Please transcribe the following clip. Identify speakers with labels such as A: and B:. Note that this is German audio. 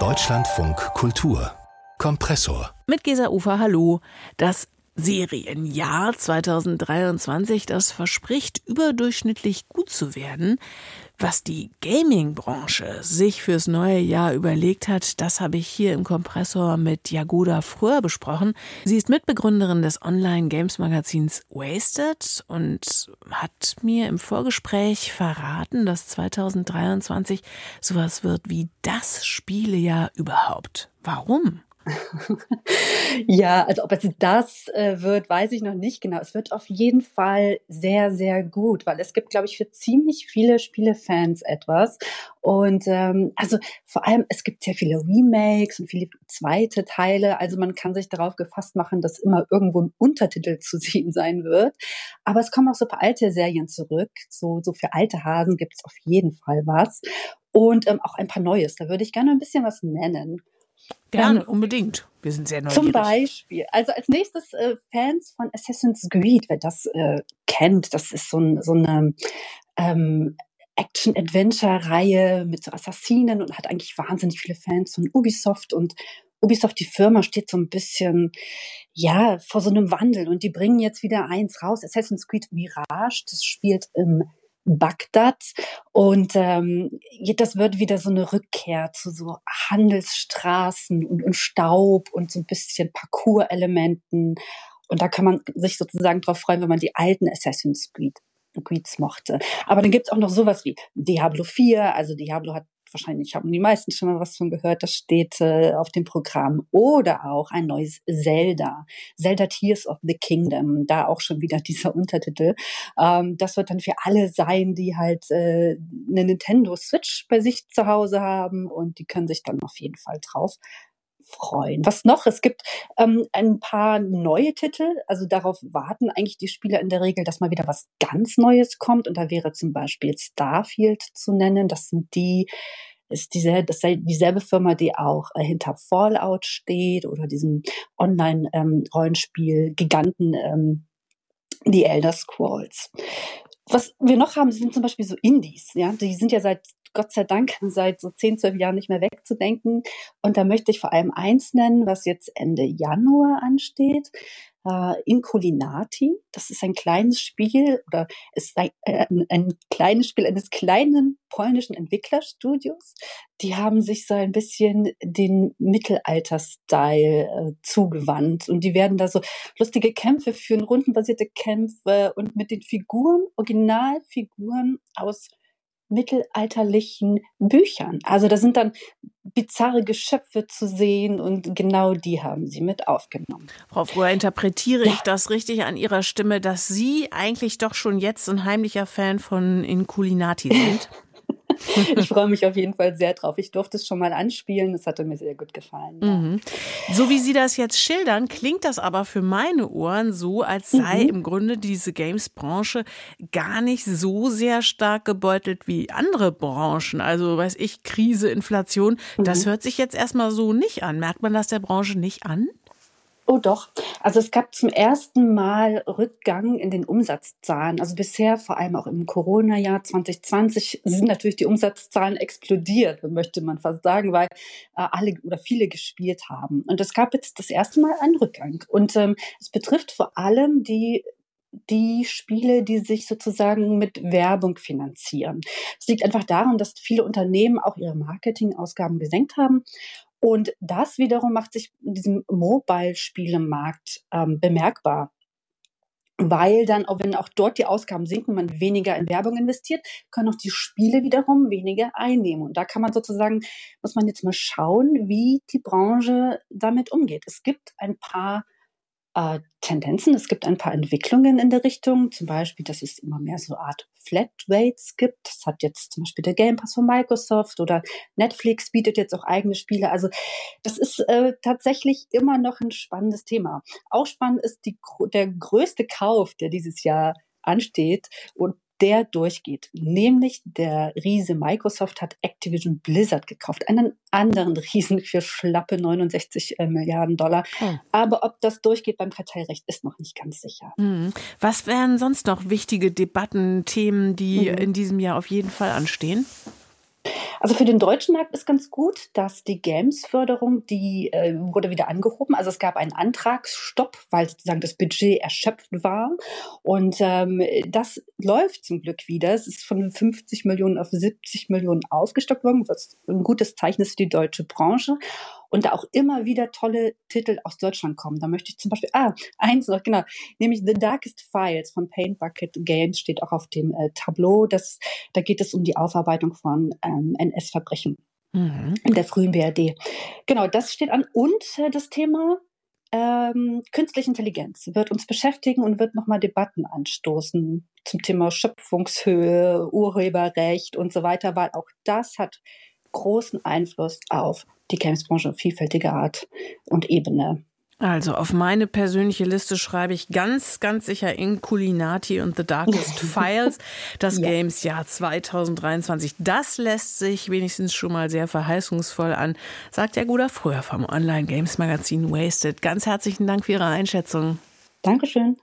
A: Deutschlandfunk Kultur Kompressor.
B: Mit Gesa Ufer, hallo. Das Serienjahr 2023, das verspricht überdurchschnittlich gut zu werden. Was die Gaming-Branche sich fürs neue Jahr überlegt hat, das habe ich hier im Kompressor mit Jagoda Fröhr besprochen. Sie ist Mitbegründerin des Online-Games-Magazins Wasted und hat mir im Vorgespräch verraten, dass 2023 sowas wird wie das Spielejahr überhaupt. Warum?
C: ja, also ob es das äh, wird, weiß ich noch nicht genau. Es wird auf jeden Fall sehr, sehr gut, weil es gibt, glaube ich, für ziemlich viele Spielefans etwas. Und ähm, also vor allem, es gibt sehr viele Remakes und viele zweite Teile. Also man kann sich darauf gefasst machen, dass immer irgendwo ein Untertitel zu sehen sein wird. Aber es kommen auch so ein paar alte Serien zurück. So, so für alte Hasen gibt es auf jeden Fall was. Und ähm, auch ein paar Neues. Da würde ich gerne ein bisschen was nennen.
B: Gerne, ähm, unbedingt. Wir sind sehr neugierig.
C: Zum Beispiel. Also als nächstes äh, Fans von Assassin's Creed, wer das äh, kennt, das ist so, ein, so eine ähm, Action-Adventure-Reihe mit so Assassinen und hat eigentlich wahnsinnig viele Fans von Ubisoft und Ubisoft, die Firma, steht so ein bisschen, ja, vor so einem Wandel und die bringen jetzt wieder eins raus, Assassin's Creed Mirage, das spielt im Bagdad. Und ähm, das wird wieder so eine Rückkehr zu so Handelsstraßen und, und Staub und so ein bisschen Parcours-Elementen. Und da kann man sich sozusagen drauf freuen, wenn man die alten Assassin's Creed Creeds mochte. Aber dann gibt's auch noch sowas wie Diablo 4. Also Diablo hat wahrscheinlich haben die meisten schon mal was von gehört, das steht äh, auf dem Programm. Oder auch ein neues Zelda, Zelda Tears of the Kingdom, da auch schon wieder dieser Untertitel. Ähm, das wird dann für alle sein, die halt äh, eine Nintendo Switch bei sich zu Hause haben und die können sich dann auf jeden Fall drauf freuen. Was noch? Es gibt ähm, ein paar neue Titel. Also darauf warten eigentlich die Spieler in der Regel, dass mal wieder was ganz Neues kommt. Und da wäre zum Beispiel Starfield zu nennen. Das sind die, ist diese, das ist dieselbe Firma, die auch äh, hinter Fallout steht oder diesem Online-Rollenspiel ähm, Giganten, ähm, die Elder Scrolls. Was wir noch haben, sind zum Beispiel so Indies, ja. Die sind ja seit Gott sei Dank seit so 10, 12 Jahren nicht mehr wegzudenken. Und da möchte ich vor allem eins nennen, was jetzt Ende Januar ansteht. Uh, Inculinati, das ist ein kleines Spiel oder ist ein, äh, ein kleines Spiel eines kleinen polnischen Entwicklerstudios. Die haben sich so ein bisschen den Mittelalter-Style äh, zugewandt und die werden da so lustige Kämpfe führen, rundenbasierte Kämpfe und mit den Figuren, Originalfiguren aus mittelalterlichen Büchern. Also da sind dann bizarre Geschöpfe zu sehen und genau die haben sie mit aufgenommen.
B: Frau Fröhr, interpretiere ja. ich das richtig an Ihrer Stimme, dass Sie eigentlich doch schon jetzt ein heimlicher Fan von Inculinati sind?
C: ich freue mich auf jeden Fall sehr drauf. Ich durfte es schon mal anspielen. Es hatte mir sehr gut gefallen. Ja.
B: Mhm. So wie Sie das jetzt schildern, klingt das aber für meine Ohren so, als sei mhm. im Grunde diese Games-Branche gar nicht so sehr stark gebeutelt wie andere Branchen. Also, weiß ich, Krise, Inflation. Mhm. Das hört sich jetzt erstmal so nicht an. Merkt man das der Branche nicht an?
C: Oh doch. Also es gab zum ersten Mal Rückgang in den Umsatzzahlen. Also bisher, vor allem auch im Corona-Jahr 2020, sind natürlich die Umsatzzahlen explodiert, möchte man fast sagen, weil äh, alle oder viele gespielt haben. Und es gab jetzt das erste Mal einen Rückgang. Und ähm, es betrifft vor allem die die Spiele, die sich sozusagen mit Werbung finanzieren. Es liegt einfach daran, dass viele Unternehmen auch ihre Marketingausgaben gesenkt haben und das wiederum macht sich in diesem Mobile-Spielemarkt ähm, bemerkbar. Weil dann, auch wenn auch dort die Ausgaben sinken, man weniger in Werbung investiert, können auch die Spiele wiederum weniger einnehmen. Und da kann man sozusagen, muss man jetzt mal schauen, wie die Branche damit umgeht. Es gibt ein paar äh, Tendenzen. Es gibt ein paar Entwicklungen in der Richtung, zum Beispiel, dass es immer mehr so Art Flatrates gibt. Das hat jetzt zum Beispiel der Game Pass von Microsoft oder Netflix bietet jetzt auch eigene Spiele. Also das ist äh, tatsächlich immer noch ein spannendes Thema. Auch spannend ist die, der größte Kauf, der dieses Jahr ansteht und der durchgeht. Nämlich der Riese Microsoft hat Activision Blizzard gekauft, einen anderen Riesen für schlappe 69 äh, Milliarden Dollar. Hm. Aber ob das durchgeht beim Kartellrecht, ist noch nicht ganz sicher.
B: Hm. Was wären sonst noch wichtige Debatten, Themen, die mhm. in diesem Jahr auf jeden Fall anstehen?
C: Also für den deutschen Markt ist ganz gut, dass die Games-Förderung, die äh, wurde wieder angehoben. Also es gab einen Antragsstopp, weil sozusagen das Budget erschöpft war. Und ähm, das läuft zum Glück wieder. Es ist von 50 Millionen auf 70 Millionen aufgestockt worden, was ein gutes Zeichen ist für die deutsche Branche und da auch immer wieder tolle Titel aus Deutschland kommen. Da möchte ich zum Beispiel, ah, eins noch, genau, nämlich The Darkest Files von Paint Bucket Games steht auch auf dem äh, Tableau. Das, da geht es um die Aufarbeitung von ähm, NS-Verbrechen mhm. in der frühen BRD. Genau, das steht an. Und äh, das Thema ähm, künstliche Intelligenz wird uns beschäftigen und wird nochmal Debatten anstoßen zum Thema Schöpfungshöhe, Urheberrecht und so weiter, weil auch das hat großen Einfluss auf die Gamesbranche auf vielfältige Art und Ebene.
B: Also auf meine persönliche Liste schreibe ich ganz, ganz sicher in Culinati und The Darkest Files das ja. Games-Jahr 2023. Das lässt sich wenigstens schon mal sehr verheißungsvoll an, sagt der Guder früher vom Online-Games-Magazin Wasted. Ganz herzlichen Dank für Ihre Einschätzung.
C: Dankeschön.